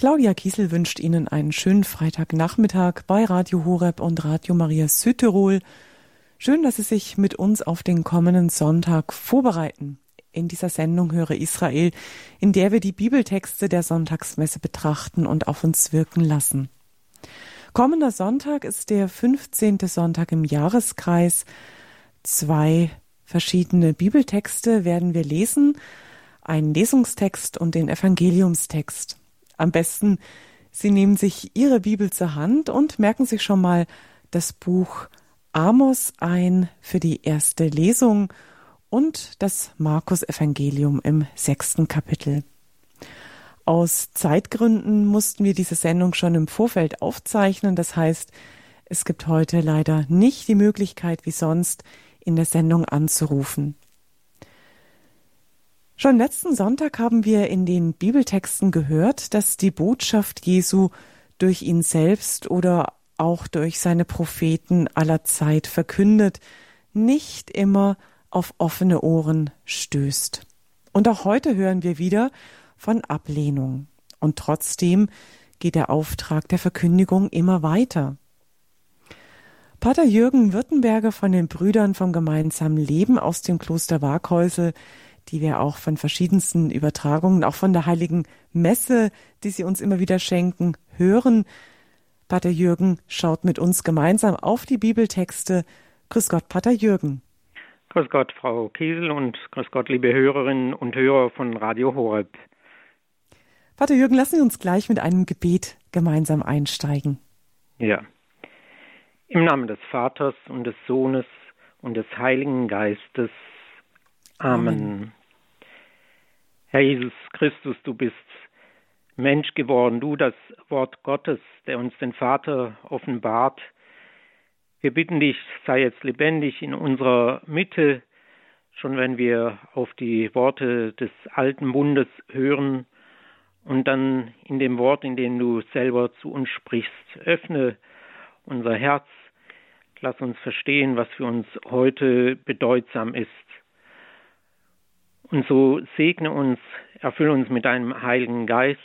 Claudia Kiesel wünscht Ihnen einen schönen Freitagnachmittag bei Radio Horeb und Radio Maria Südtirol. Schön, dass Sie sich mit uns auf den kommenden Sonntag vorbereiten. In dieser Sendung höre Israel, in der wir die Bibeltexte der Sonntagsmesse betrachten und auf uns wirken lassen. Kommender Sonntag ist der 15. Sonntag im Jahreskreis. Zwei verschiedene Bibeltexte werden wir lesen, einen Lesungstext und den Evangeliumstext. Am besten, Sie nehmen sich Ihre Bibel zur Hand und merken sich schon mal das Buch Amos ein für die erste Lesung und das Markus Evangelium im sechsten Kapitel. Aus Zeitgründen mussten wir diese Sendung schon im Vorfeld aufzeichnen. Das heißt, es gibt heute leider nicht die Möglichkeit, wie sonst in der Sendung anzurufen. Schon letzten Sonntag haben wir in den Bibeltexten gehört, dass die Botschaft Jesu durch ihn selbst oder auch durch seine Propheten aller Zeit verkündet, nicht immer auf offene Ohren stößt. Und auch heute hören wir wieder von Ablehnung. Und trotzdem geht der Auftrag der Verkündigung immer weiter. Pater Jürgen Württemberger von den Brüdern vom gemeinsamen Leben aus dem Kloster Waghäusel die wir auch von verschiedensten Übertragungen, auch von der Heiligen Messe, die Sie uns immer wieder schenken, hören. Pater Jürgen schaut mit uns gemeinsam auf die Bibeltexte. Grüß Gott, Pater Jürgen. Grüß Gott, Frau Kiesel und grüß Gott, liebe Hörerinnen und Hörer von Radio Horeb. Pater Jürgen, lassen Sie uns gleich mit einem Gebet gemeinsam einsteigen. Ja. Im Namen des Vaters und des Sohnes und des Heiligen Geistes. Amen. Amen. Herr Jesus Christus, du bist Mensch geworden, du das Wort Gottes, der uns den Vater offenbart. Wir bitten dich, sei jetzt lebendig in unserer Mitte, schon wenn wir auf die Worte des alten Bundes hören und dann in dem Wort, in dem du selber zu uns sprichst. Öffne unser Herz, lass uns verstehen, was für uns heute bedeutsam ist. Und so segne uns, erfülle uns mit deinem Heiligen Geist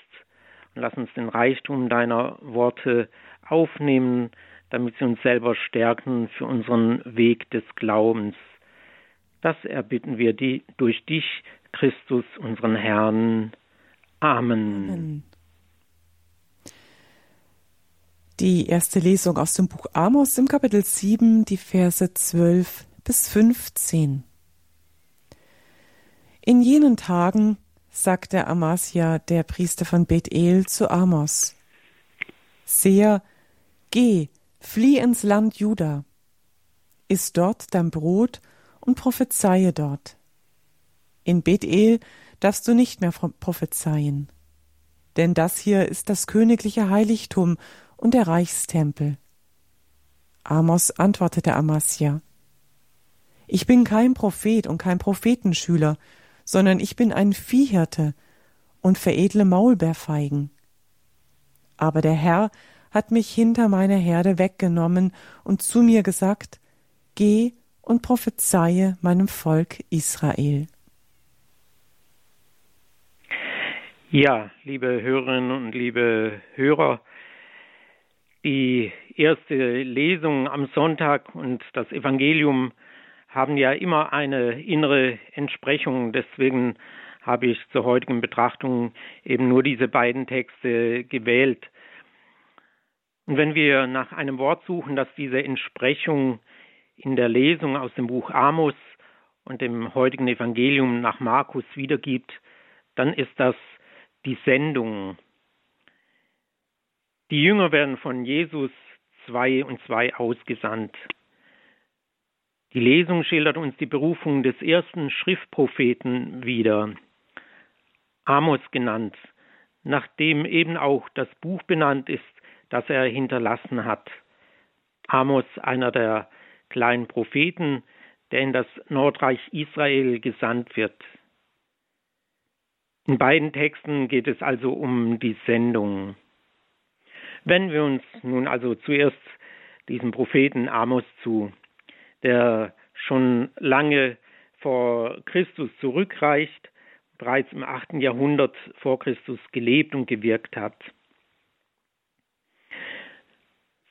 und lass uns den Reichtum deiner Worte aufnehmen, damit sie uns selber stärken für unseren Weg des Glaubens. Das erbitten wir die, durch dich, Christus, unseren Herrn. Amen. Amen. Die erste Lesung aus dem Buch Amos im Kapitel 7, die Verse 12 bis 15. In jenen Tagen sagte Amasia, der Priester von Bethel, zu Amos, Seher, geh, flieh ins Land Juda, iss dort dein Brot und prophezeie dort. In Bethel darfst du nicht mehr prophezeien, denn das hier ist das königliche Heiligtum und der Reichstempel. Amos antwortete Amasia, Ich bin kein Prophet und kein Prophetenschüler, sondern ich bin ein Viehhirte und veredle Maulbeerfeigen. Aber der Herr hat mich hinter meine Herde weggenommen und zu mir gesagt, Geh und prophezeie meinem Volk Israel. Ja, liebe Hörerinnen und liebe Hörer, die erste Lesung am Sonntag und das Evangelium haben ja immer eine innere Entsprechung. Deswegen habe ich zur heutigen Betrachtung eben nur diese beiden Texte gewählt. Und wenn wir nach einem Wort suchen, das diese Entsprechung in der Lesung aus dem Buch Amos und dem heutigen Evangelium nach Markus wiedergibt, dann ist das die Sendung. Die Jünger werden von Jesus zwei und zwei ausgesandt. Die Lesung schildert uns die Berufung des ersten Schriftpropheten wieder, Amos genannt, nachdem eben auch das Buch benannt ist, das er hinterlassen hat. Amos, einer der kleinen Propheten, der in das Nordreich Israel gesandt wird. In beiden Texten geht es also um die Sendung. Wenn wir uns nun also zuerst diesem Propheten Amos zu der schon lange vor Christus zurückreicht, bereits im 8. Jahrhundert vor Christus gelebt und gewirkt hat.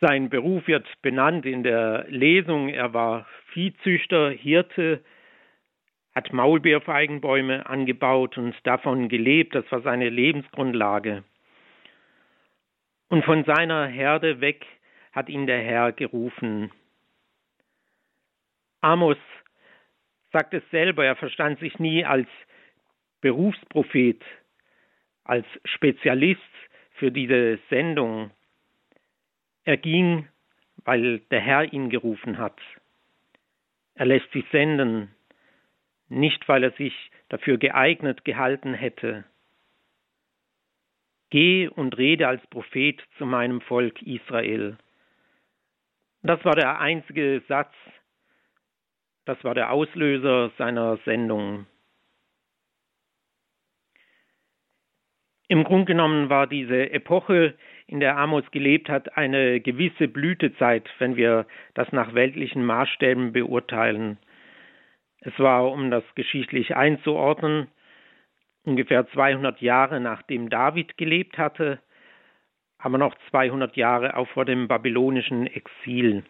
Sein Beruf wird benannt in der Lesung. Er war Viehzüchter, Hirte, hat Maulbeerfeigenbäume angebaut und davon gelebt. Das war seine Lebensgrundlage. Und von seiner Herde weg hat ihn der Herr gerufen. Amos sagt es selber, er verstand sich nie als Berufsprophet, als Spezialist für diese Sendung. Er ging, weil der Herr ihn gerufen hat. Er lässt sich senden, nicht weil er sich dafür geeignet gehalten hätte. Geh und rede als Prophet zu meinem Volk Israel. Das war der einzige Satz, das war der Auslöser seiner Sendung. Im Grunde genommen war diese Epoche, in der Amos gelebt hat, eine gewisse Blütezeit, wenn wir das nach weltlichen Maßstäben beurteilen. Es war, um das geschichtlich einzuordnen, ungefähr 200 Jahre nachdem David gelebt hatte, aber noch 200 Jahre auch vor dem babylonischen Exil.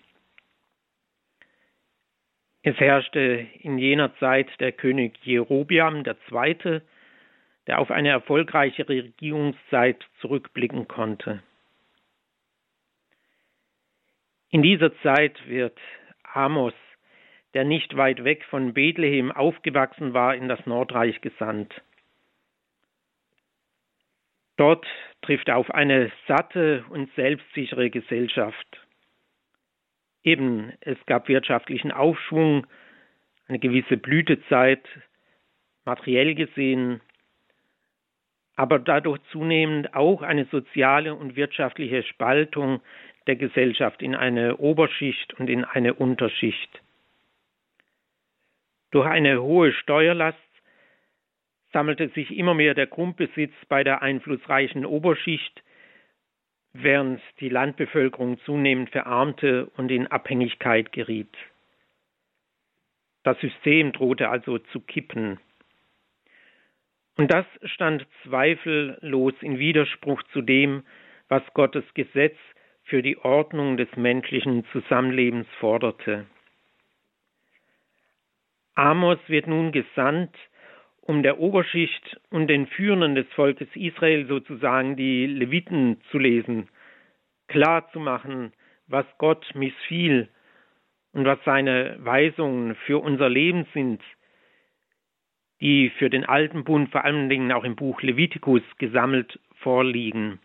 Es herrschte in jener Zeit der König Jerobiam II., der auf eine erfolgreiche Regierungszeit zurückblicken konnte. In dieser Zeit wird Amos, der nicht weit weg von Bethlehem aufgewachsen war, in das Nordreich gesandt. Dort trifft er auf eine satte und selbstsichere Gesellschaft. Eben, es gab wirtschaftlichen Aufschwung, eine gewisse Blütezeit, materiell gesehen, aber dadurch zunehmend auch eine soziale und wirtschaftliche Spaltung der Gesellschaft in eine Oberschicht und in eine Unterschicht. Durch eine hohe Steuerlast sammelte sich immer mehr der Grundbesitz bei der einflussreichen Oberschicht, während die Landbevölkerung zunehmend verarmte und in Abhängigkeit geriet. Das System drohte also zu kippen. Und das stand zweifellos in Widerspruch zu dem, was Gottes Gesetz für die Ordnung des menschlichen Zusammenlebens forderte. Amos wird nun gesandt, um der Oberschicht und den Führenden des Volkes Israel sozusagen die Leviten zu lesen, klar zu machen, was Gott missfiel und was seine Weisungen für unser Leben sind, die für den alten Bund vor allen Dingen auch im Buch Levitikus gesammelt vorliegen.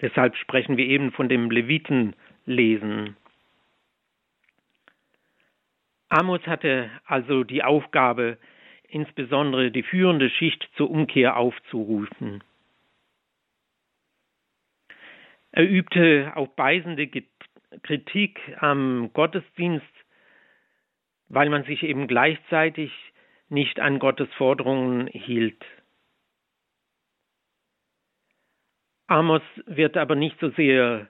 Deshalb sprechen wir eben von dem Levitenlesen. Amos hatte also die Aufgabe, insbesondere die führende Schicht zur Umkehr aufzurufen. Er übte auch beißende Kritik am Gottesdienst, weil man sich eben gleichzeitig nicht an Gottes Forderungen hielt. Amos wird aber nicht so sehr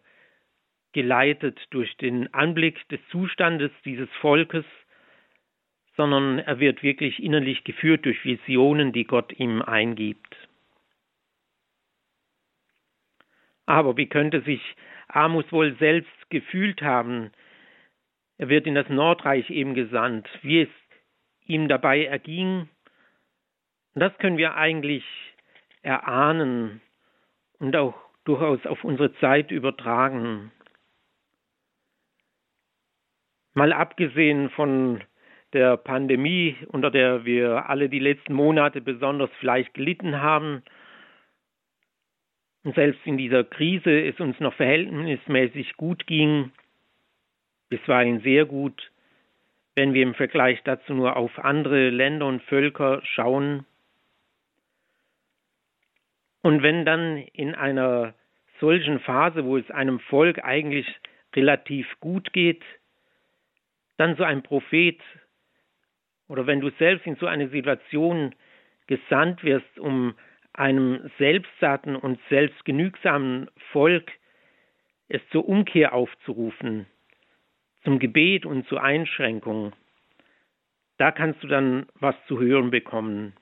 geleitet durch den Anblick des Zustandes dieses Volkes, sondern er wird wirklich innerlich geführt durch Visionen, die Gott ihm eingibt. Aber wie könnte sich Amos wohl selbst gefühlt haben? Er wird in das Nordreich eben gesandt, wie es ihm dabei erging. Das können wir eigentlich erahnen und auch durchaus auf unsere Zeit übertragen. Mal abgesehen von der Pandemie, unter der wir alle die letzten Monate besonders vielleicht gelitten haben. Und selbst in dieser Krise es uns noch verhältnismäßig gut ging, bisweilen sehr gut, wenn wir im Vergleich dazu nur auf andere Länder und Völker schauen. Und wenn dann in einer solchen Phase, wo es einem Volk eigentlich relativ gut geht, dann so ein Prophet oder wenn du selbst in so eine Situation gesandt wirst, um einem selbstsatten und selbstgenügsamen Volk es zur Umkehr aufzurufen, zum Gebet und zur Einschränkung, da kannst du dann was zu hören bekommen.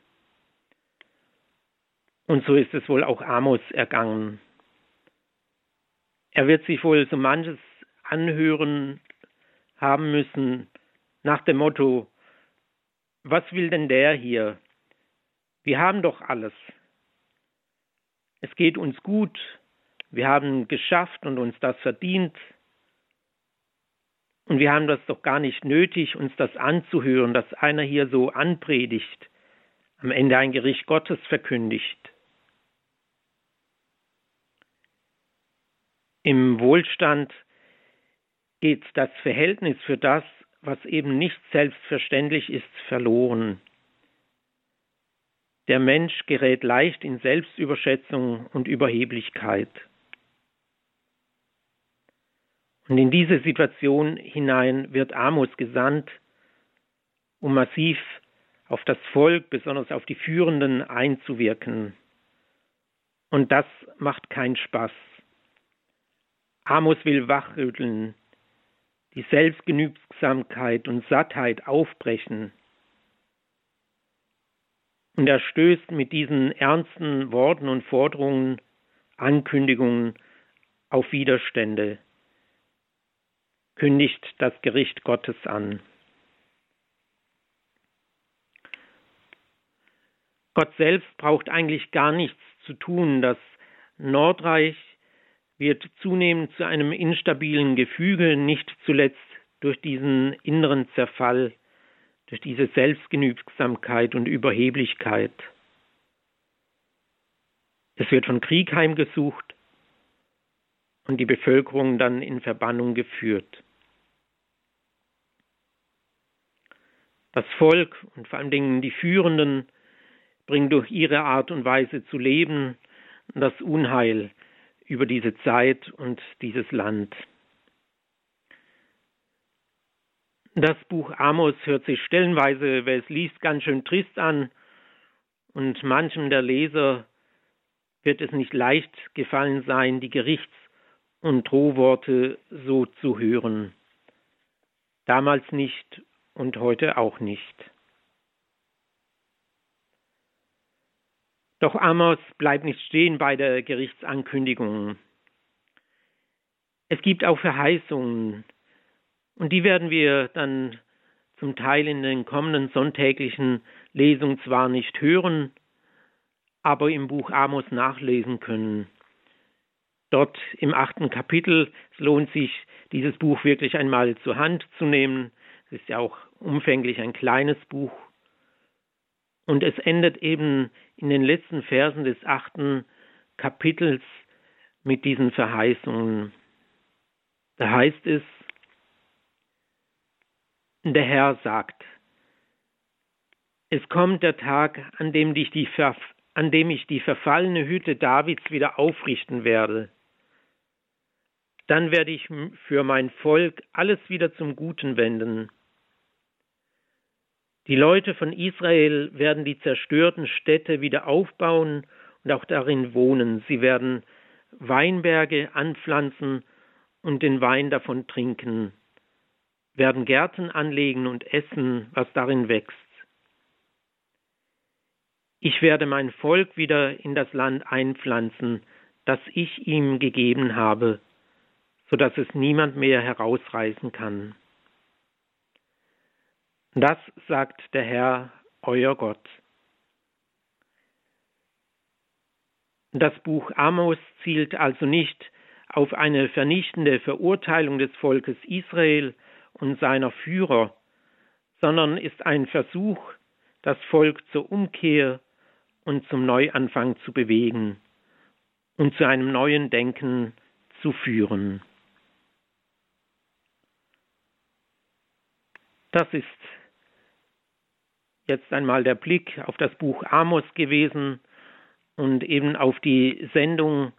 Und so ist es wohl auch Amos ergangen. Er wird sich wohl so manches anhören haben müssen nach dem Motto, was will denn der hier? Wir haben doch alles. Es geht uns gut, wir haben geschafft und uns das verdient. Und wir haben das doch gar nicht nötig, uns das anzuhören, dass einer hier so anpredigt, am Ende ein Gericht Gottes verkündigt. Im Wohlstand geht das Verhältnis für das, was eben nicht selbstverständlich ist, verloren. Der Mensch gerät leicht in Selbstüberschätzung und Überheblichkeit. Und in diese Situation hinein wird Amos gesandt, um massiv auf das Volk, besonders auf die Führenden einzuwirken. Und das macht keinen Spaß. Amos will wachrütteln, die Selbstgenügsamkeit und Sattheit aufbrechen. Und er stößt mit diesen ernsten Worten und Forderungen, Ankündigungen auf Widerstände kündigt das Gericht Gottes an. Gott selbst braucht eigentlich gar nichts zu tun. Das Nordreich wird zunehmend zu einem instabilen Gefüge, nicht zuletzt durch diesen inneren Zerfall, durch diese Selbstgenügsamkeit und Überheblichkeit. Es wird von Krieg heimgesucht und die Bevölkerung dann in Verbannung geführt. Das Volk und vor allen Dingen die Führenden bringen durch ihre Art und Weise zu leben das Unheil über diese Zeit und dieses Land. Das Buch Amos hört sich stellenweise, wer es liest, ganz schön trist an und manchem der Leser wird es nicht leicht gefallen sein, die Gerichts- und Drohworte so zu hören. Damals nicht und heute auch nicht. Doch Amos bleibt nicht stehen bei der Gerichtsankündigung. Es gibt auch Verheißungen, und die werden wir dann zum Teil in den kommenden sonntäglichen Lesungen zwar nicht hören, aber im Buch Amos nachlesen können. Dort im achten Kapitel, es lohnt sich, dieses Buch wirklich einmal zur Hand zu nehmen. Es ist ja auch umfänglich ein kleines Buch. Und es endet eben in den letzten Versen des achten Kapitels mit diesen Verheißungen. Da heißt es, der Herr sagt, es kommt der Tag, an dem, dich die an dem ich die verfallene Hütte Davids wieder aufrichten werde. Dann werde ich für mein Volk alles wieder zum Guten wenden die Leute von Israel werden die zerstörten Städte wieder aufbauen und auch darin wohnen. Sie werden Weinberge anpflanzen und den Wein davon trinken, werden Gärten anlegen und essen, was darin wächst. Ich werde mein Volk wieder in das Land einpflanzen, das ich ihm gegeben habe, so dass es niemand mehr herausreißen kann. Das sagt der Herr, euer Gott. Das Buch Amos zielt also nicht auf eine vernichtende Verurteilung des Volkes Israel und seiner Führer, sondern ist ein Versuch, das Volk zur Umkehr und zum Neuanfang zu bewegen und zu einem neuen Denken zu führen. Das ist jetzt einmal der Blick auf das Buch Amos gewesen und eben auf die Sendung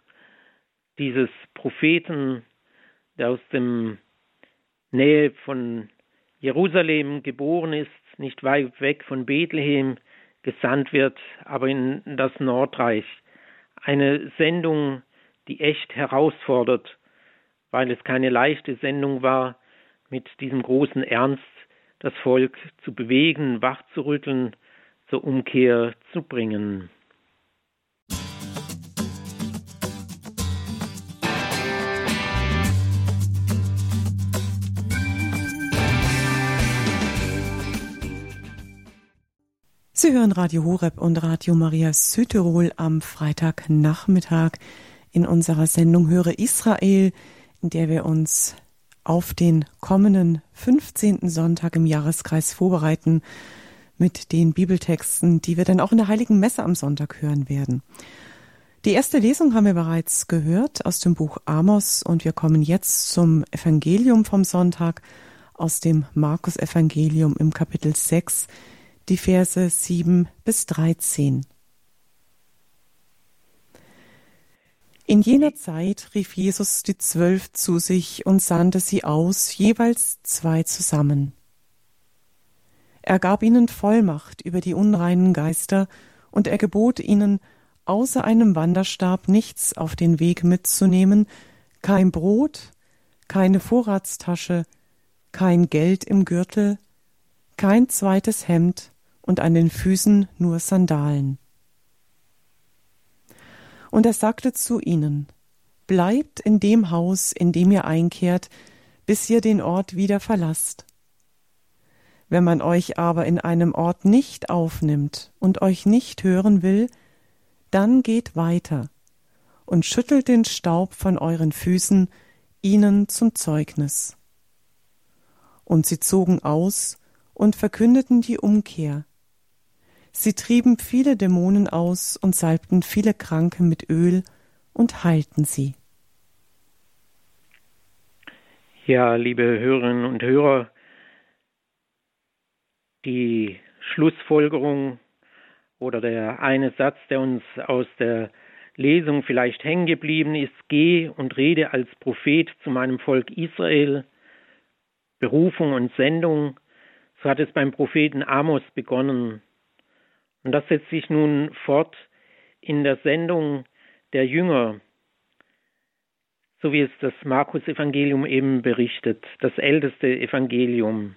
dieses Propheten, der aus dem Nähe von Jerusalem geboren ist, nicht weit weg von Bethlehem gesandt wird, aber in das Nordreich. Eine Sendung, die echt herausfordert, weil es keine leichte Sendung war, mit diesem großen Ernst das Volk zu bewegen, wachzurütteln, zur Umkehr zu bringen. Sie hören Radio Horeb und Radio Maria Südtirol am Freitagnachmittag in unserer Sendung Höre Israel, in der wir uns auf den kommenden 15. Sonntag im Jahreskreis vorbereiten mit den Bibeltexten, die wir dann auch in der Heiligen Messe am Sonntag hören werden. Die erste Lesung haben wir bereits gehört aus dem Buch Amos und wir kommen jetzt zum Evangelium vom Sonntag aus dem Markus Evangelium im Kapitel 6 die Verse 7 bis 13. In jener Zeit rief Jesus die Zwölf zu sich und sandte sie aus, jeweils zwei zusammen. Er gab ihnen Vollmacht über die unreinen Geister, und er gebot ihnen, außer einem Wanderstab nichts auf den Weg mitzunehmen, kein Brot, keine Vorratstasche, kein Geld im Gürtel, kein zweites Hemd und an den Füßen nur Sandalen. Und er sagte zu ihnen, Bleibt in dem Haus, in dem ihr einkehrt, bis ihr den Ort wieder verlasst. Wenn man euch aber in einem Ort nicht aufnimmt und euch nicht hören will, dann geht weiter und schüttelt den Staub von euren Füßen ihnen zum Zeugnis. Und sie zogen aus und verkündeten die Umkehr, Sie trieben viele Dämonen aus und salbten viele Kranke mit Öl und heilten sie. Ja, liebe Hörerinnen und Hörer, die Schlussfolgerung oder der eine Satz, der uns aus der Lesung vielleicht hängen geblieben ist, geh und rede als Prophet zu meinem Volk Israel, Berufung und Sendung, so hat es beim Propheten Amos begonnen. Und das setzt sich nun fort in der Sendung der Jünger, so wie es das Markus-Evangelium eben berichtet, das älteste Evangelium.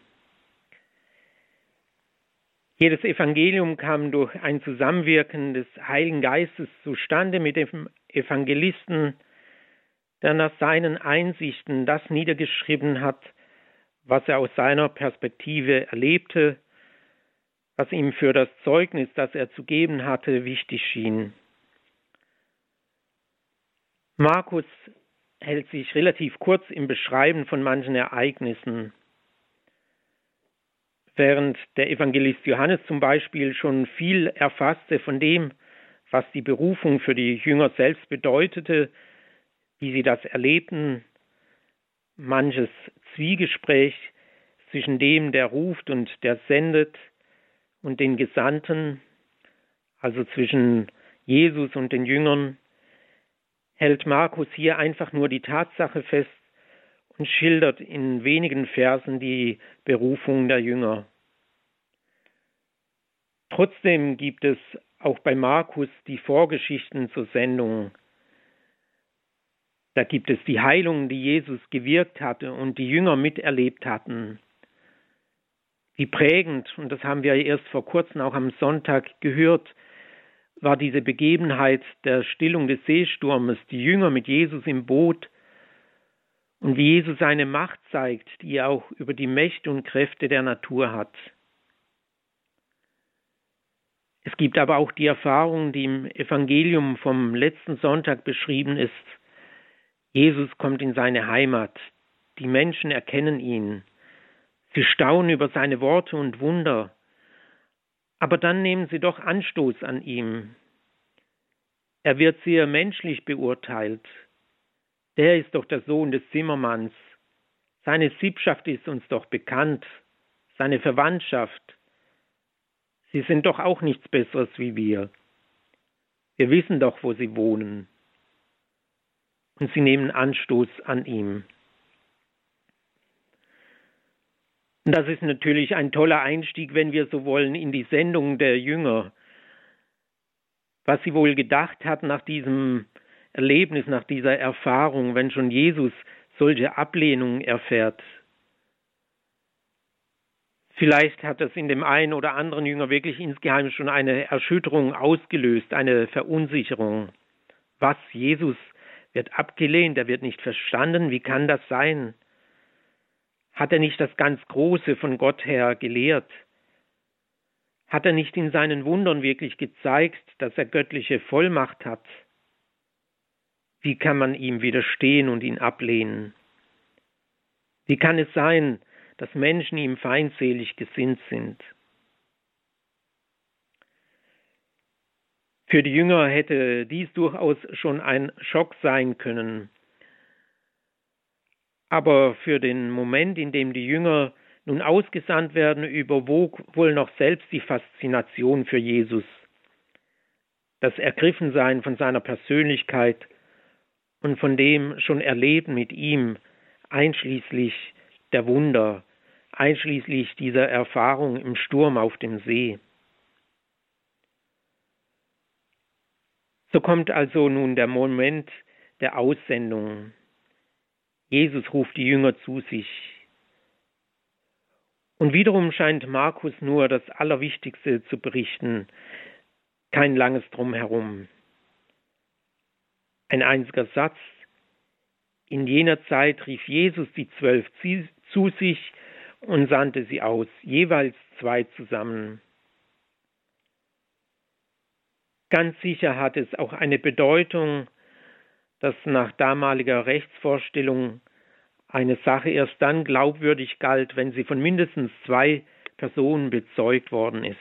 Jedes Evangelium kam durch ein Zusammenwirken des Heiligen Geistes zustande mit dem Evangelisten, der nach seinen Einsichten das niedergeschrieben hat, was er aus seiner Perspektive erlebte was ihm für das Zeugnis, das er zu geben hatte, wichtig schien. Markus hält sich relativ kurz im Beschreiben von manchen Ereignissen. Während der Evangelist Johannes zum Beispiel schon viel erfasste von dem, was die Berufung für die Jünger selbst bedeutete, wie sie das erlebten, manches Zwiegespräch zwischen dem, der ruft und der sendet, und den Gesandten, also zwischen Jesus und den Jüngern, hält Markus hier einfach nur die Tatsache fest und schildert in wenigen Versen die Berufung der Jünger. Trotzdem gibt es auch bei Markus die Vorgeschichten zur Sendung. Da gibt es die Heilungen, die Jesus gewirkt hatte und die Jünger miterlebt hatten. Wie prägend, und das haben wir erst vor kurzem auch am Sonntag gehört, war diese Begebenheit der Stillung des Seesturmes, die Jünger mit Jesus im Boot und wie Jesus seine Macht zeigt, die er auch über die Mächte und Kräfte der Natur hat. Es gibt aber auch die Erfahrung, die im Evangelium vom letzten Sonntag beschrieben ist. Jesus kommt in seine Heimat, die Menschen erkennen ihn, Sie staunen über seine Worte und Wunder, aber dann nehmen sie doch Anstoß an ihm. Er wird sehr menschlich beurteilt. Der ist doch der Sohn des Zimmermanns. Seine Siebschaft ist uns doch bekannt, seine Verwandtschaft. Sie sind doch auch nichts Besseres wie wir. Wir wissen doch, wo sie wohnen. Und sie nehmen Anstoß an ihm. Und das ist natürlich ein toller Einstieg, wenn wir so wollen, in die Sendung der Jünger. Was sie wohl gedacht hat nach diesem Erlebnis, nach dieser Erfahrung, wenn schon Jesus solche Ablehnung erfährt. Vielleicht hat das in dem einen oder anderen Jünger wirklich insgeheim schon eine Erschütterung ausgelöst, eine Verunsicherung. Was? Jesus wird abgelehnt, er wird nicht verstanden, wie kann das sein? Hat er nicht das ganz Große von Gott her gelehrt? Hat er nicht in seinen Wundern wirklich gezeigt, dass er göttliche Vollmacht hat? Wie kann man ihm widerstehen und ihn ablehnen? Wie kann es sein, dass Menschen ihm feindselig gesinnt sind? Für die Jünger hätte dies durchaus schon ein Schock sein können. Aber für den Moment, in dem die Jünger nun ausgesandt werden, überwog wohl noch selbst die Faszination für Jesus, das Ergriffensein von seiner Persönlichkeit und von dem schon Erleben mit ihm, einschließlich der Wunder, einschließlich dieser Erfahrung im Sturm auf dem See. So kommt also nun der Moment der Aussendung. Jesus ruft die Jünger zu sich. Und wiederum scheint Markus nur das Allerwichtigste zu berichten, kein langes Drumherum. Ein einziger Satz. In jener Zeit rief Jesus die Zwölf zu sich und sandte sie aus, jeweils zwei zusammen. Ganz sicher hat es auch eine Bedeutung, dass nach damaliger Rechtsvorstellung eine Sache erst dann glaubwürdig galt, wenn sie von mindestens zwei Personen bezeugt worden ist.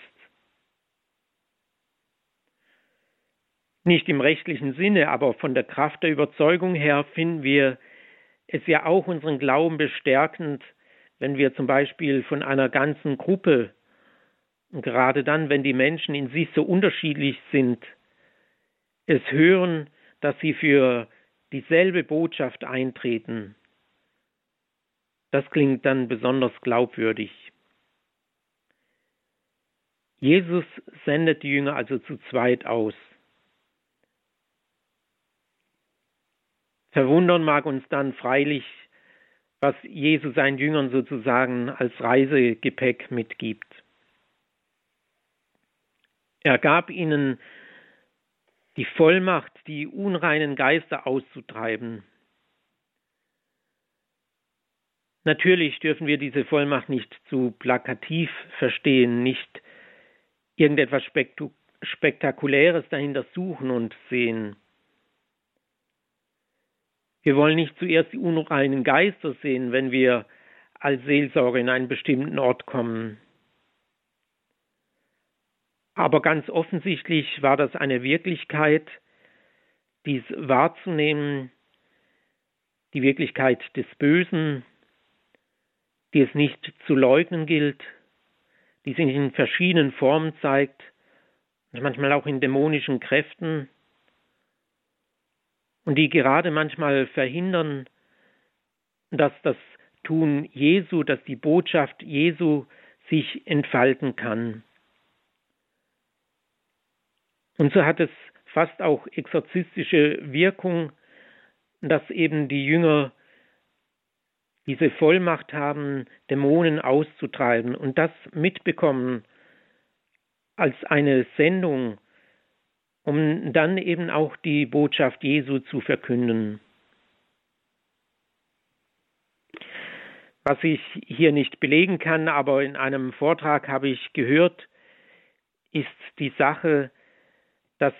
Nicht im rechtlichen Sinne, aber von der Kraft der Überzeugung her finden wir es ja auch unseren Glauben bestärkend, wenn wir zum Beispiel von einer ganzen Gruppe, gerade dann, wenn die Menschen in sich so unterschiedlich sind, es hören, dass sie für dieselbe Botschaft eintreten. Das klingt dann besonders glaubwürdig. Jesus sendet die Jünger also zu zweit aus. Verwundern mag uns dann freilich, was Jesus seinen Jüngern sozusagen als Reisegepäck mitgibt. Er gab ihnen die Vollmacht, die unreinen Geister auszutreiben. Natürlich dürfen wir diese Vollmacht nicht zu plakativ verstehen, nicht irgendetwas Spektakuläres dahinter suchen und sehen. Wir wollen nicht zuerst die unreinen Geister sehen, wenn wir als Seelsorger in einen bestimmten Ort kommen. Aber ganz offensichtlich war das eine Wirklichkeit, dies wahrzunehmen, die Wirklichkeit des Bösen, die es nicht zu leugnen gilt, die sich in verschiedenen Formen zeigt, manchmal auch in dämonischen Kräften, und die gerade manchmal verhindern, dass das Tun Jesu, dass die Botschaft Jesu sich entfalten kann. Und so hat es fast auch exorzistische Wirkung, dass eben die Jünger diese Vollmacht haben, Dämonen auszutreiben und das mitbekommen als eine Sendung, um dann eben auch die Botschaft Jesu zu verkünden. Was ich hier nicht belegen kann, aber in einem Vortrag habe ich gehört, ist die Sache, dass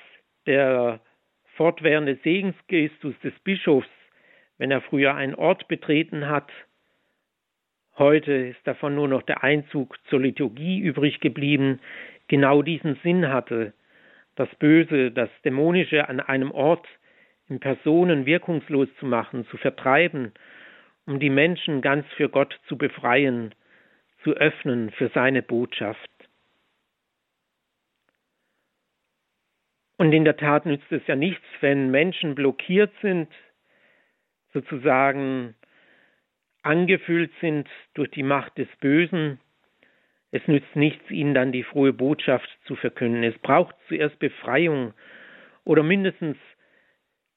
der fortwährende Segensgestus des Bischofs, wenn er früher einen Ort betreten hat, heute ist davon nur noch der Einzug zur Liturgie übrig geblieben, genau diesen Sinn hatte, das Böse, das Dämonische an einem Ort in Personen wirkungslos zu machen, zu vertreiben, um die Menschen ganz für Gott zu befreien, zu öffnen für seine Botschaft. Und in der Tat nützt es ja nichts, wenn Menschen blockiert sind, sozusagen angefüllt sind durch die Macht des Bösen. Es nützt nichts, ihnen dann die frohe Botschaft zu verkünden. Es braucht zuerst Befreiung oder mindestens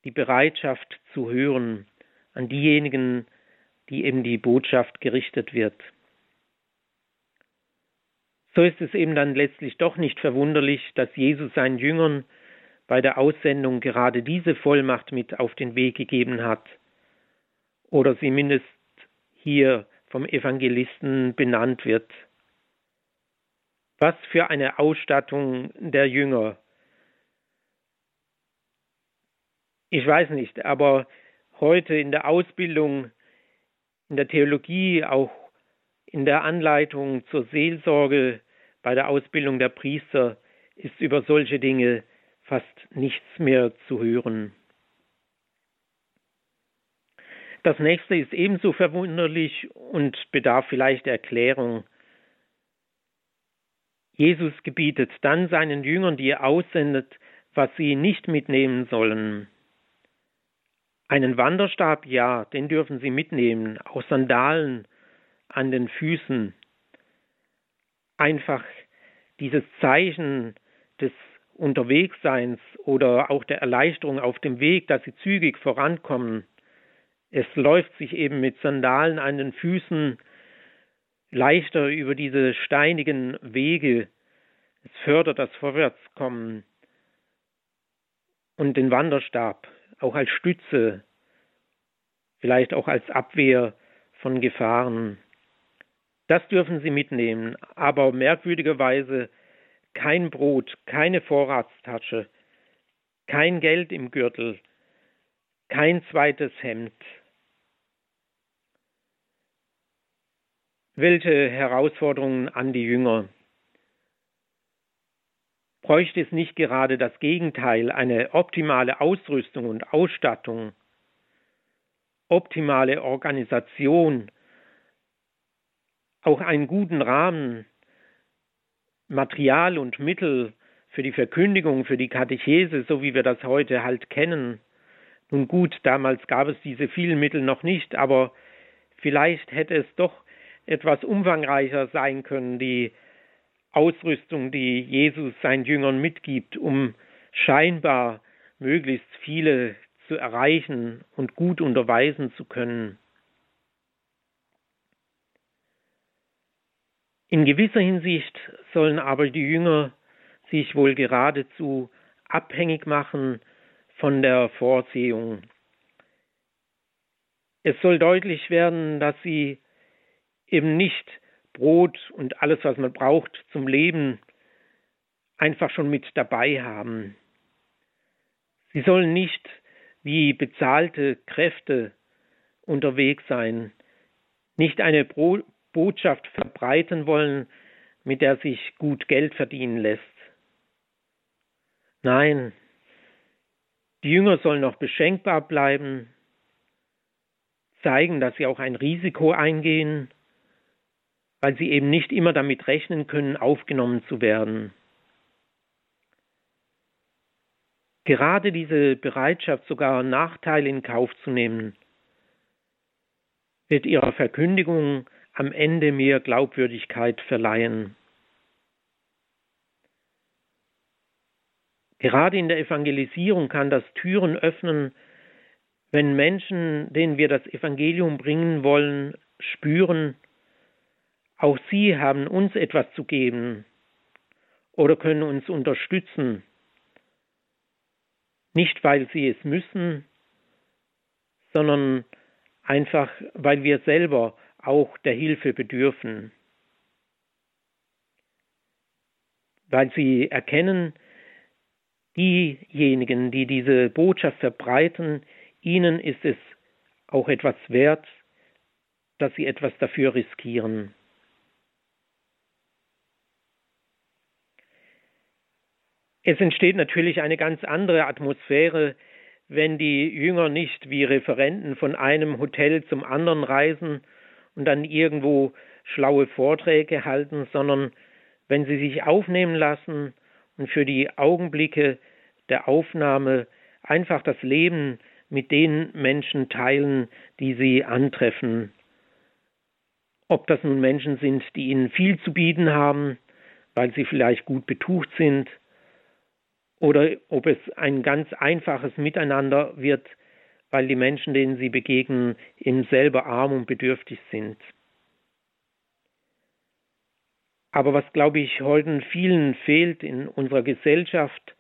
die Bereitschaft zu hören an diejenigen, die eben die Botschaft gerichtet wird. So ist es eben dann letztlich doch nicht verwunderlich, dass Jesus seinen Jüngern bei der Aussendung gerade diese Vollmacht mit auf den Weg gegeben hat oder sie mindestens hier vom Evangelisten benannt wird. Was für eine Ausstattung der Jünger. Ich weiß nicht, aber heute in der Ausbildung, in der Theologie, auch in der Anleitung zur Seelsorge, bei der Ausbildung der Priester ist über solche Dinge fast nichts mehr zu hören. Das nächste ist ebenso verwunderlich und bedarf vielleicht Erklärung. Jesus gebietet dann seinen Jüngern, die er aussendet, was sie nicht mitnehmen sollen. Einen Wanderstab, ja, den dürfen sie mitnehmen, auch Sandalen an den Füßen. Einfach dieses Zeichen des Unterwegsseins oder auch der Erleichterung auf dem Weg, dass sie zügig vorankommen. Es läuft sich eben mit Sandalen an den Füßen leichter über diese steinigen Wege. Es fördert das Vorwärtskommen und den Wanderstab auch als Stütze, vielleicht auch als Abwehr von Gefahren. Das dürfen Sie mitnehmen, aber merkwürdigerweise kein Brot, keine Vorratstasche, kein Geld im Gürtel, kein zweites Hemd. Welche Herausforderungen an die Jünger. Bräuchte es nicht gerade das Gegenteil, eine optimale Ausrüstung und Ausstattung, optimale Organisation, auch einen guten Rahmen, Material und Mittel für die Verkündigung, für die Katechese, so wie wir das heute halt kennen. Nun gut, damals gab es diese vielen Mittel noch nicht, aber vielleicht hätte es doch etwas umfangreicher sein können, die Ausrüstung, die Jesus seinen Jüngern mitgibt, um scheinbar möglichst viele zu erreichen und gut unterweisen zu können. In gewisser Hinsicht sollen aber die Jünger sich wohl geradezu abhängig machen von der Vorsehung. Es soll deutlich werden, dass sie eben nicht Brot und alles, was man braucht zum Leben, einfach schon mit dabei haben. Sie sollen nicht wie bezahlte Kräfte unterwegs sein, nicht eine Botschaft verbreiten wollen, mit der sich gut Geld verdienen lässt. Nein, die Jünger sollen noch beschenkbar bleiben, zeigen, dass sie auch ein Risiko eingehen, weil sie eben nicht immer damit rechnen können, aufgenommen zu werden. Gerade diese Bereitschaft, sogar Nachteile in Kauf zu nehmen, wird ihrer Verkündigung am Ende mehr Glaubwürdigkeit verleihen. Gerade in der Evangelisierung kann das Türen öffnen, wenn Menschen, denen wir das Evangelium bringen wollen, spüren, auch sie haben uns etwas zu geben oder können uns unterstützen, nicht weil sie es müssen, sondern einfach weil wir selber auch der Hilfe bedürfen, weil sie erkennen, diejenigen, die diese Botschaft verbreiten, ihnen ist es auch etwas wert, dass sie etwas dafür riskieren. Es entsteht natürlich eine ganz andere Atmosphäre, wenn die Jünger nicht wie Referenten von einem Hotel zum anderen reisen und dann irgendwo schlaue Vorträge halten, sondern wenn sie sich aufnehmen lassen und für die Augenblicke der Aufnahme einfach das Leben mit den Menschen teilen, die sie antreffen. Ob das nun Menschen sind, die ihnen viel zu bieten haben, weil sie vielleicht gut betucht sind, oder ob es ein ganz einfaches Miteinander wird, weil die Menschen, denen sie begegnen, eben selber arm und bedürftig sind. Aber was, glaube ich, heute vielen fehlt in unserer Gesellschaft,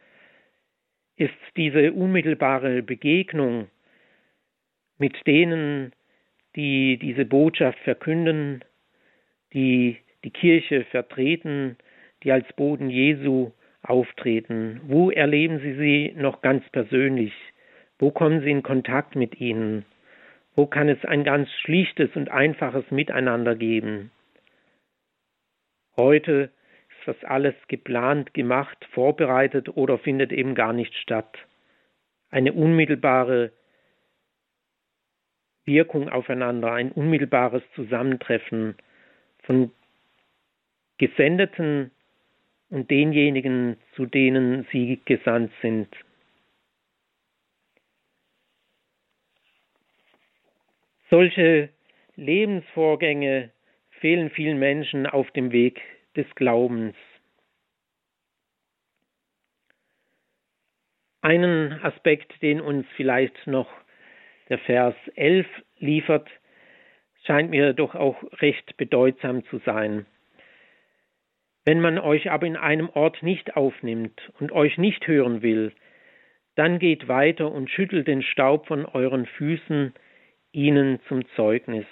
ist diese unmittelbare Begegnung mit denen, die diese Botschaft verkünden, die die Kirche vertreten, die als Boden Jesu auftreten? Wo erleben Sie sie noch ganz persönlich? Wo kommen Sie in Kontakt mit ihnen? Wo kann es ein ganz schlichtes und einfaches Miteinander geben? Heute ist das alles geplant, gemacht, vorbereitet oder findet eben gar nicht statt. Eine unmittelbare Wirkung aufeinander, ein unmittelbares Zusammentreffen von Gesendeten und denjenigen, zu denen sie gesandt sind. Solche Lebensvorgänge fehlen vielen Menschen auf dem Weg des Glaubens. Einen Aspekt, den uns vielleicht noch der Vers 11 liefert, scheint mir doch auch recht bedeutsam zu sein. Wenn man euch aber in einem Ort nicht aufnimmt und euch nicht hören will, dann geht weiter und schüttelt den Staub von euren Füßen ihnen zum Zeugnis.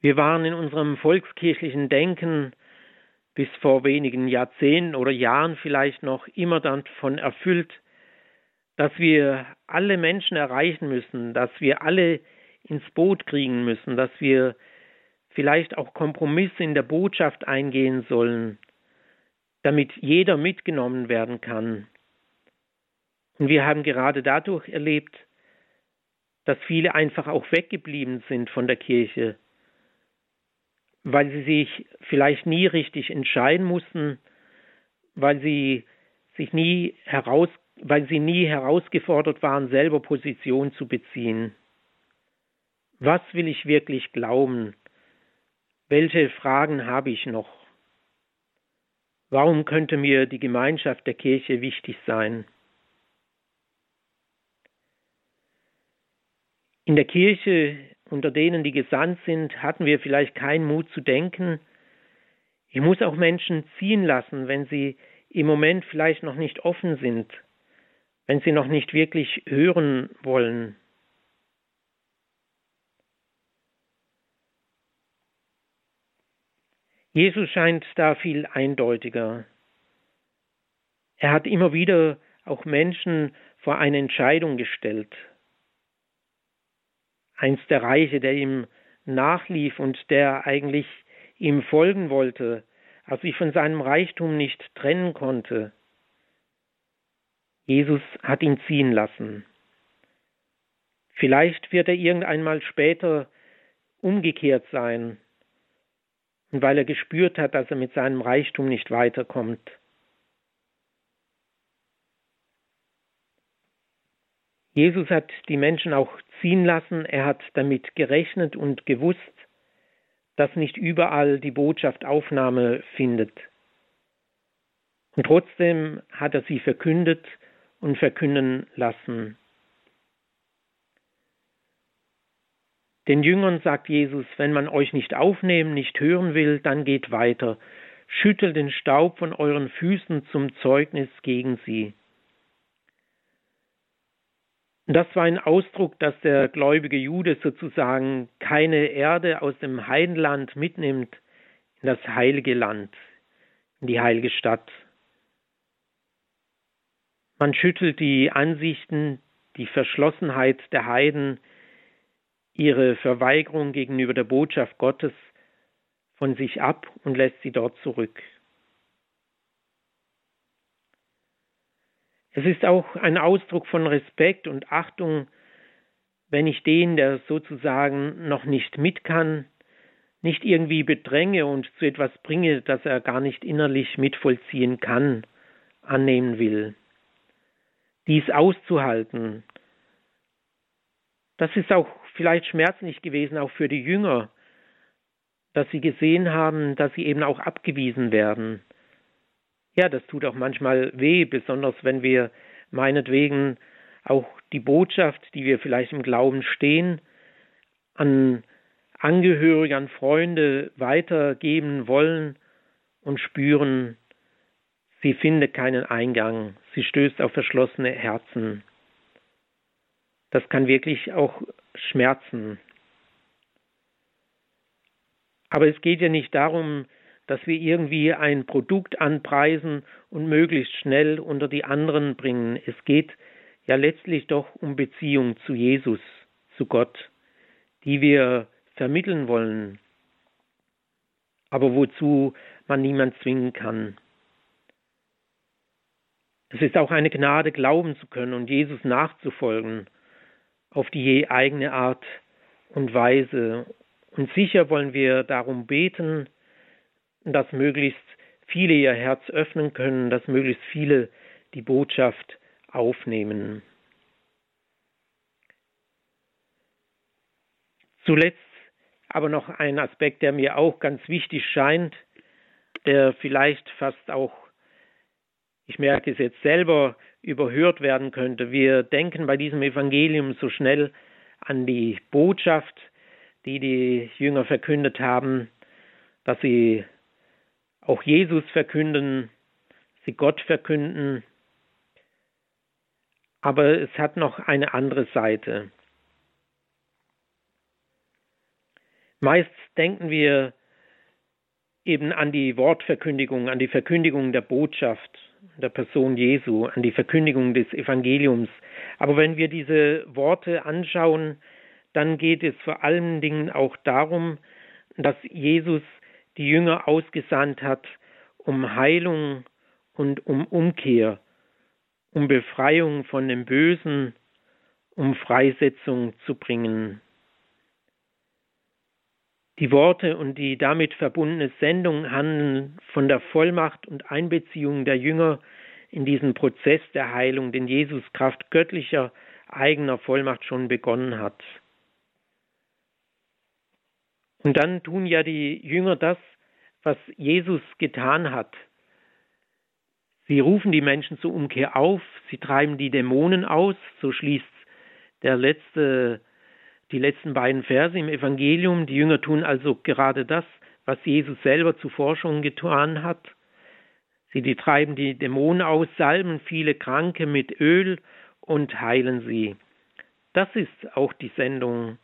Wir waren in unserem volkskirchlichen Denken bis vor wenigen Jahrzehnten oder Jahren vielleicht noch immer davon erfüllt, dass wir alle Menschen erreichen müssen, dass wir alle ins Boot kriegen müssen, dass wir vielleicht auch Kompromisse in der Botschaft eingehen sollen, damit jeder mitgenommen werden kann. Und wir haben gerade dadurch erlebt, dass viele einfach auch weggeblieben sind von der Kirche, weil sie sich vielleicht nie richtig entscheiden mussten, weil sie sich nie heraus weil sie nie herausgefordert waren, selber Position zu beziehen. Was will ich wirklich glauben? Welche Fragen habe ich noch? Warum könnte mir die Gemeinschaft der Kirche wichtig sein? In der Kirche, unter denen, die gesandt sind, hatten wir vielleicht keinen Mut zu denken, ich muss auch Menschen ziehen lassen, wenn sie im Moment vielleicht noch nicht offen sind wenn sie noch nicht wirklich hören wollen. Jesus scheint da viel eindeutiger. Er hat immer wieder auch Menschen vor eine Entscheidung gestellt. Einst der Reiche, der ihm nachlief und der eigentlich ihm folgen wollte, aber sich von seinem Reichtum nicht trennen konnte. Jesus hat ihn ziehen lassen. Vielleicht wird er irgendeinmal später umgekehrt sein, weil er gespürt hat, dass er mit seinem Reichtum nicht weiterkommt. Jesus hat die Menschen auch ziehen lassen, er hat damit gerechnet und gewusst, dass nicht überall die Botschaft Aufnahme findet. Und trotzdem hat er sie verkündet und verkünden lassen. Den Jüngern sagt Jesus, wenn man euch nicht aufnehmen, nicht hören will, dann geht weiter, schüttelt den Staub von euren Füßen zum Zeugnis gegen sie. Das war ein Ausdruck, dass der gläubige Jude sozusagen keine Erde aus dem Heidenland mitnimmt in das heilige Land, in die heilige Stadt. Man schüttelt die Ansichten, die Verschlossenheit der Heiden, ihre Verweigerung gegenüber der Botschaft Gottes von sich ab und lässt sie dort zurück. Es ist auch ein Ausdruck von Respekt und Achtung, wenn ich den, der sozusagen noch nicht mit kann, nicht irgendwie bedränge und zu etwas bringe, das er gar nicht innerlich mitvollziehen kann, annehmen will dies auszuhalten. Das ist auch vielleicht schmerzlich gewesen, auch für die Jünger, dass sie gesehen haben, dass sie eben auch abgewiesen werden. Ja, das tut auch manchmal weh, besonders wenn wir meinetwegen auch die Botschaft, die wir vielleicht im Glauben stehen, an Angehörige, an Freunde weitergeben wollen und spüren, Sie findet keinen Eingang. Sie stößt auf verschlossene Herzen. Das kann wirklich auch schmerzen. Aber es geht ja nicht darum, dass wir irgendwie ein Produkt anpreisen und möglichst schnell unter die anderen bringen. Es geht ja letztlich doch um Beziehung zu Jesus, zu Gott, die wir vermitteln wollen, aber wozu man niemand zwingen kann. Es ist auch eine Gnade, glauben zu können und Jesus nachzufolgen, auf die je eigene Art und Weise. Und sicher wollen wir darum beten, dass möglichst viele ihr Herz öffnen können, dass möglichst viele die Botschaft aufnehmen. Zuletzt aber noch ein Aspekt, der mir auch ganz wichtig scheint, der vielleicht fast auch, ich merke es jetzt selber, überhört werden könnte. Wir denken bei diesem Evangelium so schnell an die Botschaft, die die Jünger verkündet haben, dass sie auch Jesus verkünden, sie Gott verkünden. Aber es hat noch eine andere Seite. Meist denken wir eben an die Wortverkündigung, an die Verkündigung der Botschaft der Person Jesu, an die Verkündigung des Evangeliums. Aber wenn wir diese Worte anschauen, dann geht es vor allen Dingen auch darum, dass Jesus die Jünger ausgesandt hat, um Heilung und um Umkehr, um Befreiung von dem Bösen, um Freisetzung zu bringen. Die Worte und die damit verbundene Sendung handeln von der Vollmacht und Einbeziehung der Jünger in diesen Prozess der Heilung, den Jesus Kraft göttlicher eigener Vollmacht schon begonnen hat. Und dann tun ja die Jünger das, was Jesus getan hat. Sie rufen die Menschen zur Umkehr auf, sie treiben die Dämonen aus, so schließt der letzte die letzten beiden Verse im Evangelium. Die Jünger tun also gerade das, was Jesus selber zuvor schon getan hat. Sie die treiben die Dämonen aus, salben viele Kranke mit Öl und heilen sie. Das ist auch die Sendung.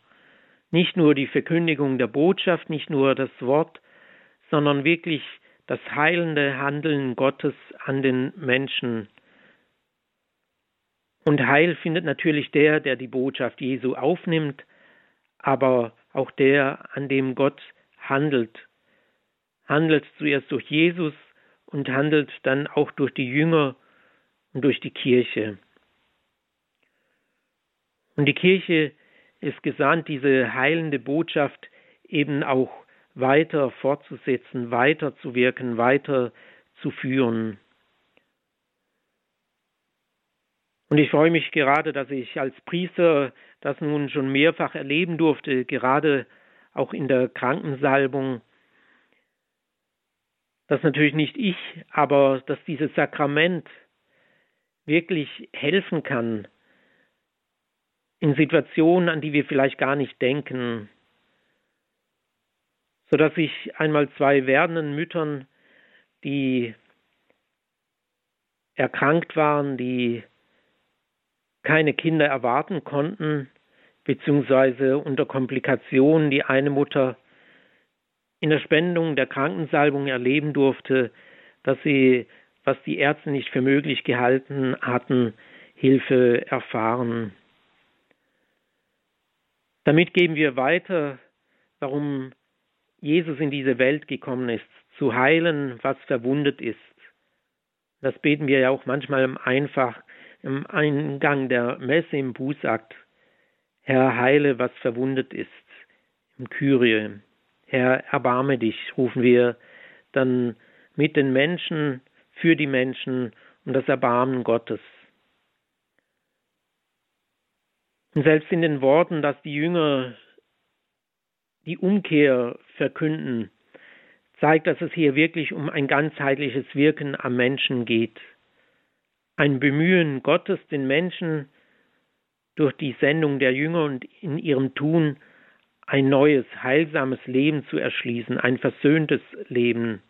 Nicht nur die Verkündigung der Botschaft, nicht nur das Wort, sondern wirklich das heilende Handeln Gottes an den Menschen. Und Heil findet natürlich der, der die Botschaft Jesu aufnimmt, aber auch der, an dem Gott handelt. Handelt zuerst durch Jesus und handelt dann auch durch die Jünger und durch die Kirche. Und die Kirche ist gesandt, diese heilende Botschaft eben auch weiter fortzusetzen, weiter zu wirken, weiter zu führen. Und ich freue mich gerade, dass ich als Priester das nun schon mehrfach erleben durfte, gerade auch in der Krankensalbung, dass natürlich nicht ich, aber dass dieses Sakrament wirklich helfen kann in Situationen, an die wir vielleicht gar nicht denken, so dass ich einmal zwei werdenden Müttern, die erkrankt waren, die keine Kinder erwarten konnten, beziehungsweise unter Komplikationen die eine Mutter in der Spendung der Krankensalbung erleben durfte, dass sie, was die Ärzte nicht für möglich gehalten hatten, Hilfe erfahren. Damit geben wir weiter, warum Jesus in diese Welt gekommen ist, zu heilen, was verwundet ist. Das beten wir ja auch manchmal einfach im Eingang der Messe im Bußakt. Herr, heile, was verwundet ist. Im Kyrie. Herr, erbarme dich, rufen wir dann mit den Menschen, für die Menschen um das Erbarmen Gottes. Und selbst in den Worten, dass die Jünger die Umkehr verkünden, zeigt, dass es hier wirklich um ein ganzheitliches Wirken am Menschen geht ein Bemühen Gottes, den Menschen durch die Sendung der Jünger und in ihrem Tun ein neues, heilsames Leben zu erschließen, ein versöhntes Leben,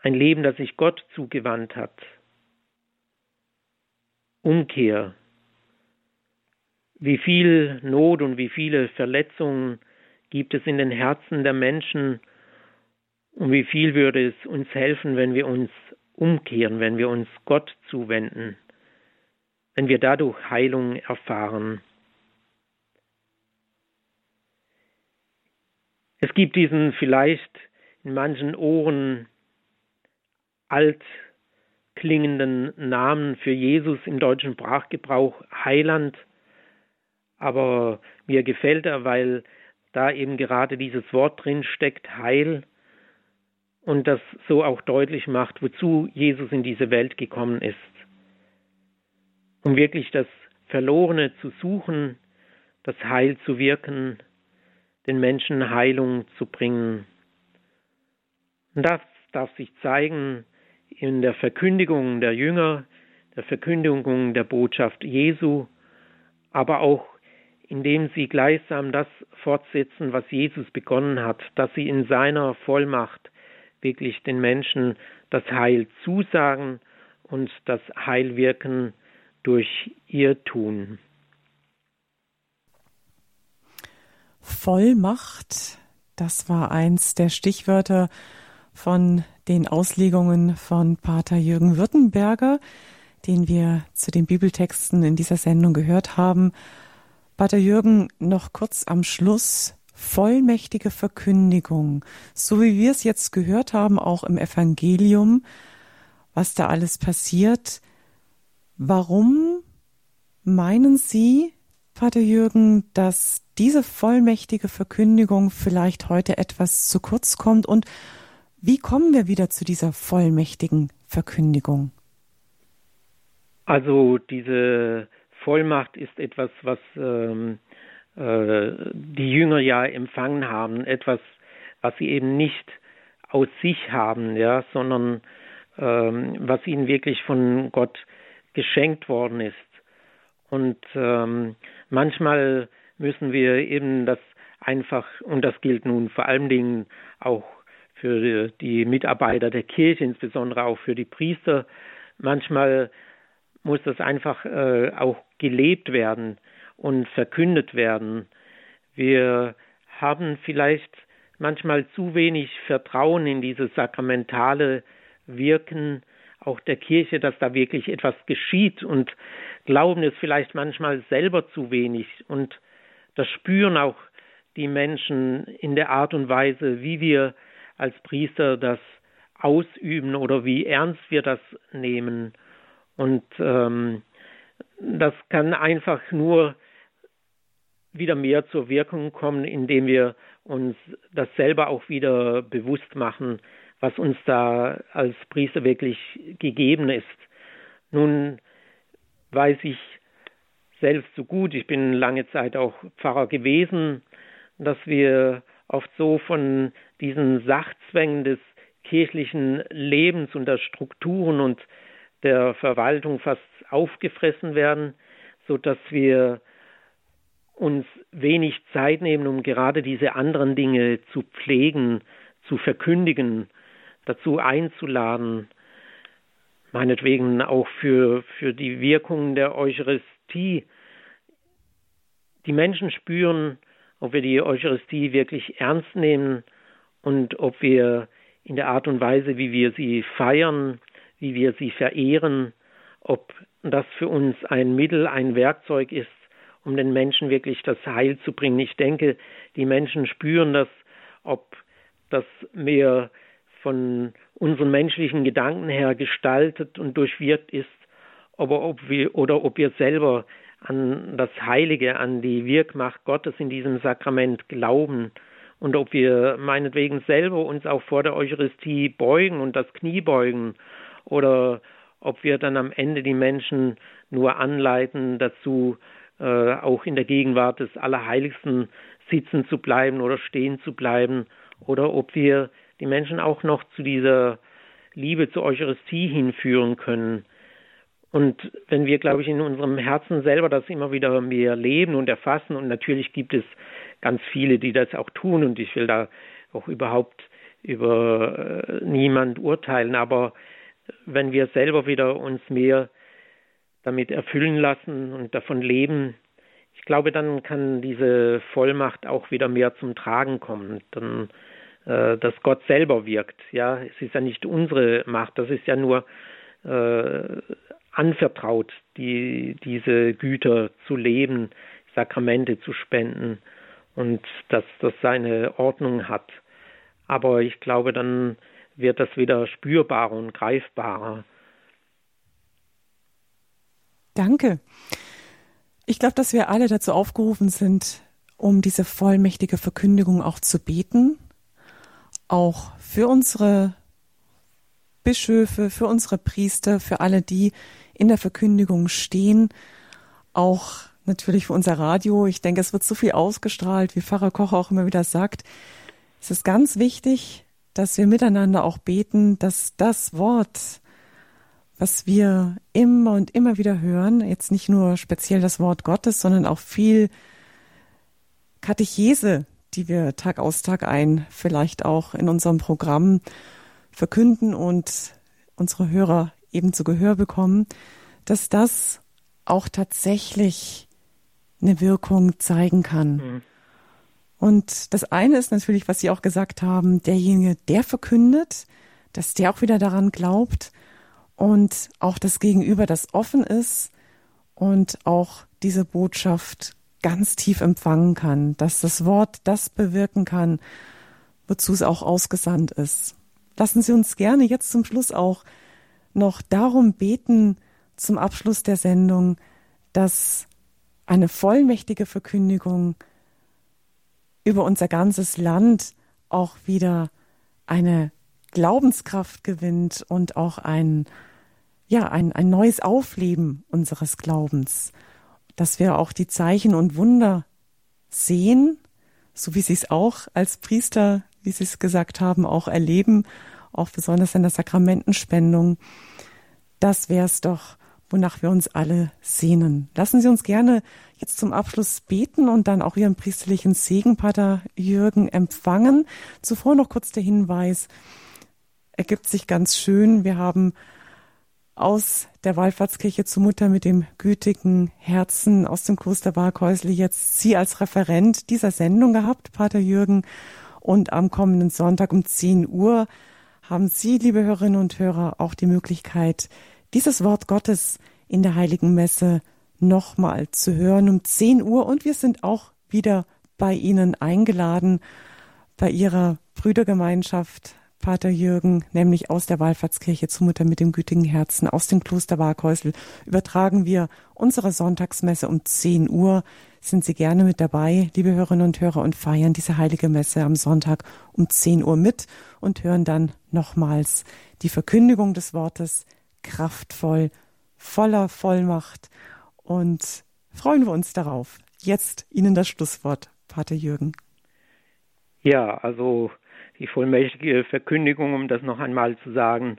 ein Leben, das sich Gott zugewandt hat. Umkehr. Wie viel Not und wie viele Verletzungen gibt es in den Herzen der Menschen und wie viel würde es uns helfen, wenn wir uns umkehren, wenn wir uns Gott zuwenden, wenn wir dadurch Heilung erfahren. Es gibt diesen vielleicht in manchen Ohren alt klingenden Namen für Jesus im deutschen Sprachgebrauch Heiland, aber mir gefällt er, weil da eben gerade dieses Wort drin steckt, Heil, und das so auch deutlich macht, wozu Jesus in diese Welt gekommen ist. Um wirklich das Verlorene zu suchen, das Heil zu wirken, den Menschen Heilung zu bringen. Und das darf sich zeigen in der Verkündigung der Jünger, der Verkündigung der Botschaft Jesu, aber auch indem sie gleichsam das fortsetzen, was Jesus begonnen hat, dass sie in seiner Vollmacht wirklich den Menschen das Heil zusagen und das Heilwirken durch ihr tun. Vollmacht, das war eins der Stichwörter von den Auslegungen von Pater Jürgen Württemberger, den wir zu den Bibeltexten in dieser Sendung gehört haben. Pater Jürgen, noch kurz am Schluss vollmächtige Verkündigung, so wie wir es jetzt gehört haben, auch im Evangelium, was da alles passiert. Warum meinen Sie, Pater Jürgen, dass diese vollmächtige Verkündigung vielleicht heute etwas zu kurz kommt und wie kommen wir wieder zu dieser vollmächtigen Verkündigung? Also diese Vollmacht ist etwas, was ähm, äh, die Jünger ja empfangen haben, etwas, was sie eben nicht aus sich haben, ja, sondern ähm, was ihnen wirklich von Gott geschenkt worden ist. Und ähm, manchmal müssen wir eben das einfach, und das gilt nun vor allen Dingen auch für die Mitarbeiter der Kirche, insbesondere auch für die Priester, manchmal muss das einfach äh, auch gelebt werden und verkündet werden. Wir haben vielleicht manchmal zu wenig Vertrauen in dieses sakramentale Wirken auch der Kirche, dass da wirklich etwas geschieht und glauben es vielleicht manchmal selber zu wenig und das spüren auch die Menschen in der Art und Weise, wie wir als Priester das ausüben oder wie ernst wir das nehmen. Und ähm, das kann einfach nur wieder mehr zur Wirkung kommen, indem wir uns das selber auch wieder bewusst machen, was uns da als Priester wirklich gegeben ist. Nun weiß ich selbst so gut, ich bin lange Zeit auch Pfarrer gewesen, dass wir oft so von diesen Sachzwängen des kirchlichen Lebens und der Strukturen und der Verwaltung fast aufgefressen werden, so dass wir uns wenig Zeit nehmen, um gerade diese anderen Dinge zu pflegen, zu verkündigen, dazu einzuladen, meinetwegen auch für, für die Wirkung der Eucharistie. Die Menschen spüren, ob wir die Eucharistie wirklich ernst nehmen und ob wir in der Art und Weise, wie wir sie feiern, wie wir sie verehren, ob das für uns ein Mittel, ein Werkzeug ist, um den Menschen wirklich das Heil zu bringen. Ich denke, die Menschen spüren das, ob das mehr von unseren menschlichen Gedanken her gestaltet und durchwirkt ist, aber ob wir oder ob wir selber an das Heilige, an die Wirkmacht Gottes in diesem Sakrament glauben und ob wir meinetwegen selber uns auch vor der Eucharistie beugen und das Knie beugen oder ob wir dann am Ende die Menschen nur anleiten dazu, äh, auch in der Gegenwart des Allerheiligsten sitzen zu bleiben oder stehen zu bleiben oder ob wir die Menschen auch noch zu dieser Liebe zur Eucharistie hinführen können. Und wenn wir, glaube ich, in unserem Herzen selber das immer wieder mehr leben und erfassen, und natürlich gibt es ganz viele, die das auch tun, und ich will da auch überhaupt über äh, niemand urteilen, aber wenn wir selber wieder uns mehr damit erfüllen lassen und davon leben, ich glaube, dann kann diese Vollmacht auch wieder mehr zum Tragen kommen. Dann, äh, dass Gott selber wirkt. Ja, es ist ja nicht unsere Macht, das ist ja nur äh, anvertraut, die, diese Güter zu leben, Sakramente zu spenden und dass das seine Ordnung hat. Aber ich glaube, dann wird das wieder spürbarer und greifbarer. Danke. Ich glaube, dass wir alle dazu aufgerufen sind, um diese vollmächtige Verkündigung auch zu beten, auch für unsere Bischöfe, für unsere Priester, für alle, die in der Verkündigung stehen, auch natürlich für unser Radio. Ich denke, es wird so viel ausgestrahlt, wie Pfarrer Koch auch immer wieder sagt. Es ist ganz wichtig, dass wir miteinander auch beten, dass das Wort, was wir immer und immer wieder hören, jetzt nicht nur speziell das Wort Gottes, sondern auch viel Katechese, die wir Tag aus Tag ein vielleicht auch in unserem Programm verkünden und unsere Hörer eben zu Gehör bekommen, dass das auch tatsächlich eine Wirkung zeigen kann. Mhm. Und das eine ist natürlich, was Sie auch gesagt haben, derjenige, der verkündet, dass der auch wieder daran glaubt und auch das Gegenüber, das offen ist und auch diese Botschaft ganz tief empfangen kann, dass das Wort das bewirken kann, wozu es auch ausgesandt ist. Lassen Sie uns gerne jetzt zum Schluss auch noch darum beten, zum Abschluss der Sendung, dass eine vollmächtige Verkündigung über unser ganzes Land auch wieder eine Glaubenskraft gewinnt und auch ein, ja, ein, ein neues Aufleben unseres Glaubens, dass wir auch die Zeichen und Wunder sehen, so wie Sie es auch als Priester, wie Sie es gesagt haben, auch erleben, auch besonders in der Sakramentenspendung. Das wäre es doch, wonach wir uns alle sehnen. Lassen Sie uns gerne jetzt zum Abschluss beten und dann auch Ihren priesterlichen Segen, Pater Jürgen, empfangen. Zuvor noch kurz der Hinweis, ergibt sich ganz schön. Wir haben aus der Wallfahrtskirche zur Mutter mit dem gütigen Herzen aus dem Kloster Barkhäusli jetzt Sie als Referent dieser Sendung gehabt, Pater Jürgen. Und am kommenden Sonntag um 10 Uhr haben Sie, liebe Hörerinnen und Hörer, auch die Möglichkeit, dieses Wort Gottes in der Heiligen Messe nochmal zu hören um 10 Uhr. Und wir sind auch wieder bei Ihnen eingeladen, bei Ihrer Brüdergemeinschaft Pater Jürgen, nämlich aus der Wallfahrtskirche zur Mutter mit dem gütigen Herzen, aus dem Kloster Waghäusl, übertragen wir unsere Sonntagsmesse um 10 Uhr. Sind Sie gerne mit dabei, liebe Hörerinnen und Hörer, und feiern diese heilige Messe am Sonntag um 10 Uhr mit und hören dann nochmals die Verkündigung des Wortes kraftvoll, voller Vollmacht und freuen wir uns darauf. Jetzt Ihnen das Schlusswort, Pater Jürgen. Ja, also die vollmächtige Verkündigung, um das noch einmal zu sagen,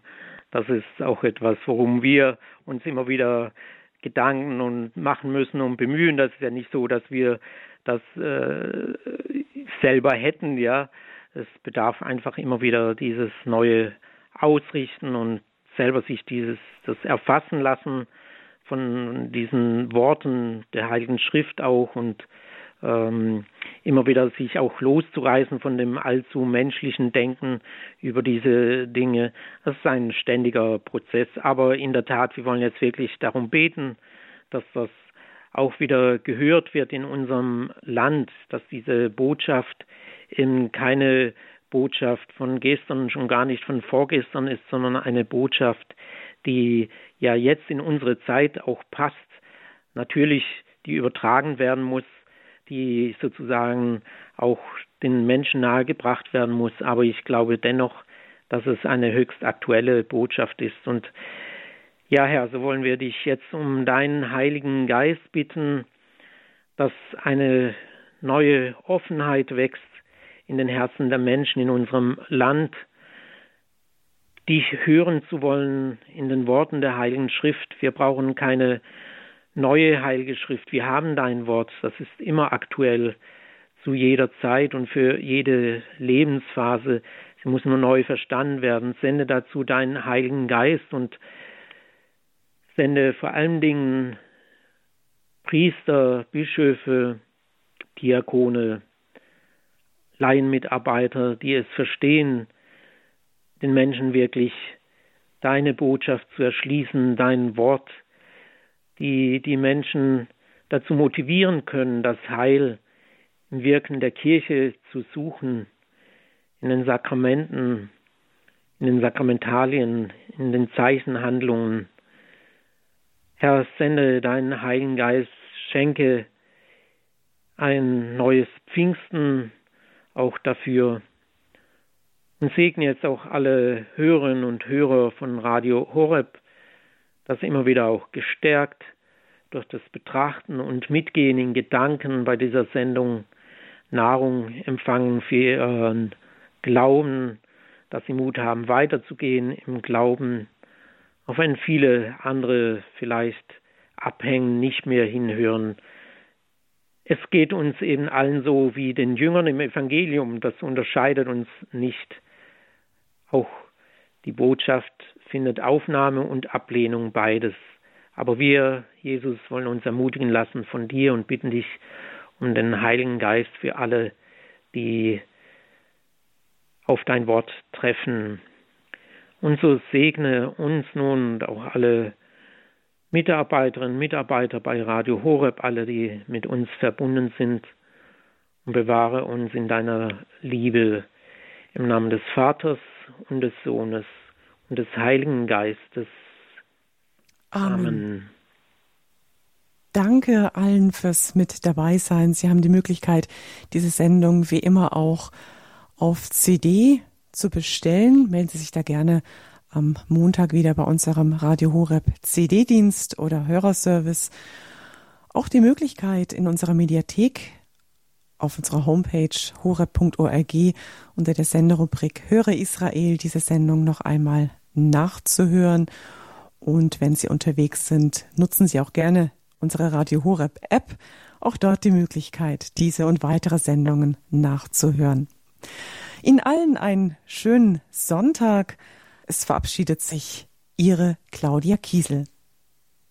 das ist auch etwas, worum wir uns immer wieder Gedanken und machen müssen und bemühen. Das ist ja nicht so, dass wir das äh, selber hätten, ja. Es bedarf einfach immer wieder dieses neue Ausrichten und selber sich dieses das erfassen lassen von diesen Worten der Heiligen Schrift auch und ähm, immer wieder sich auch loszureißen von dem allzu menschlichen Denken über diese Dinge. Das ist ein ständiger Prozess. Aber in der Tat, wir wollen jetzt wirklich darum beten, dass das auch wieder gehört wird in unserem Land, dass diese Botschaft eben keine Botschaft von gestern und schon gar nicht von vorgestern ist, sondern eine Botschaft, die ja jetzt in unsere Zeit auch passt. Natürlich, die übertragen werden muss, die sozusagen auch den Menschen nahegebracht werden muss. Aber ich glaube dennoch, dass es eine höchst aktuelle Botschaft ist. Und ja, Herr, so wollen wir dich jetzt um deinen Heiligen Geist bitten, dass eine neue Offenheit wächst in den Herzen der Menschen in unserem Land, dich hören zu wollen in den Worten der Heiligen Schrift. Wir brauchen keine neue Heilige Schrift. Wir haben dein Wort, das ist immer aktuell zu jeder Zeit und für jede Lebensphase. Sie muss nur neu verstanden werden. Sende dazu deinen Heiligen Geist und sende vor allen Dingen Priester, Bischöfe, Diakone, Laienmitarbeiter, die es verstehen, den Menschen wirklich deine Botschaft zu erschließen, dein Wort, die die Menschen dazu motivieren können, das Heil im Wirken der Kirche zu suchen, in den Sakramenten, in den Sakramentalien, in den Zeichenhandlungen. Herr, sende deinen Heiligen Geist, schenke ein neues Pfingsten auch dafür. Und segne jetzt auch alle Hörerinnen und Hörer von Radio Horeb, dass immer wieder auch gestärkt durch das Betrachten und Mitgehen in Gedanken bei dieser Sendung Nahrung empfangen für ihren Glauben, dass sie Mut haben, weiterzugehen im Glauben, auch wenn viele andere vielleicht abhängen, nicht mehr hinhören. Es geht uns eben allen so wie den Jüngern im Evangelium, das unterscheidet uns nicht. Auch die Botschaft findet Aufnahme und Ablehnung beides. Aber wir, Jesus, wollen uns ermutigen lassen von dir und bitten dich um den Heiligen Geist für alle, die auf dein Wort treffen. Und so segne uns nun und auch alle Mitarbeiterinnen, Mitarbeiter bei Radio Horeb, alle, die mit uns verbunden sind, und bewahre uns in deiner Liebe im Namen des Vaters und des Sohnes und des Heiligen Geistes. Amen. Amen. Danke allen fürs mit dabei sein. Sie haben die Möglichkeit, diese Sendung wie immer auch auf CD zu bestellen. Melden Sie sich da gerne am Montag wieder bei unserem Radio Horeb CD-Dienst oder Hörerservice. Auch die Möglichkeit in unserer Mediathek auf unserer Homepage horeb.org unter der Senderubrik Höre Israel diese Sendung noch einmal nachzuhören. Und wenn Sie unterwegs sind, nutzen Sie auch gerne unsere Radio Horeb App. Auch dort die Möglichkeit, diese und weitere Sendungen nachzuhören. Ihnen allen einen schönen Sonntag. Es verabschiedet sich Ihre Claudia Kiesel.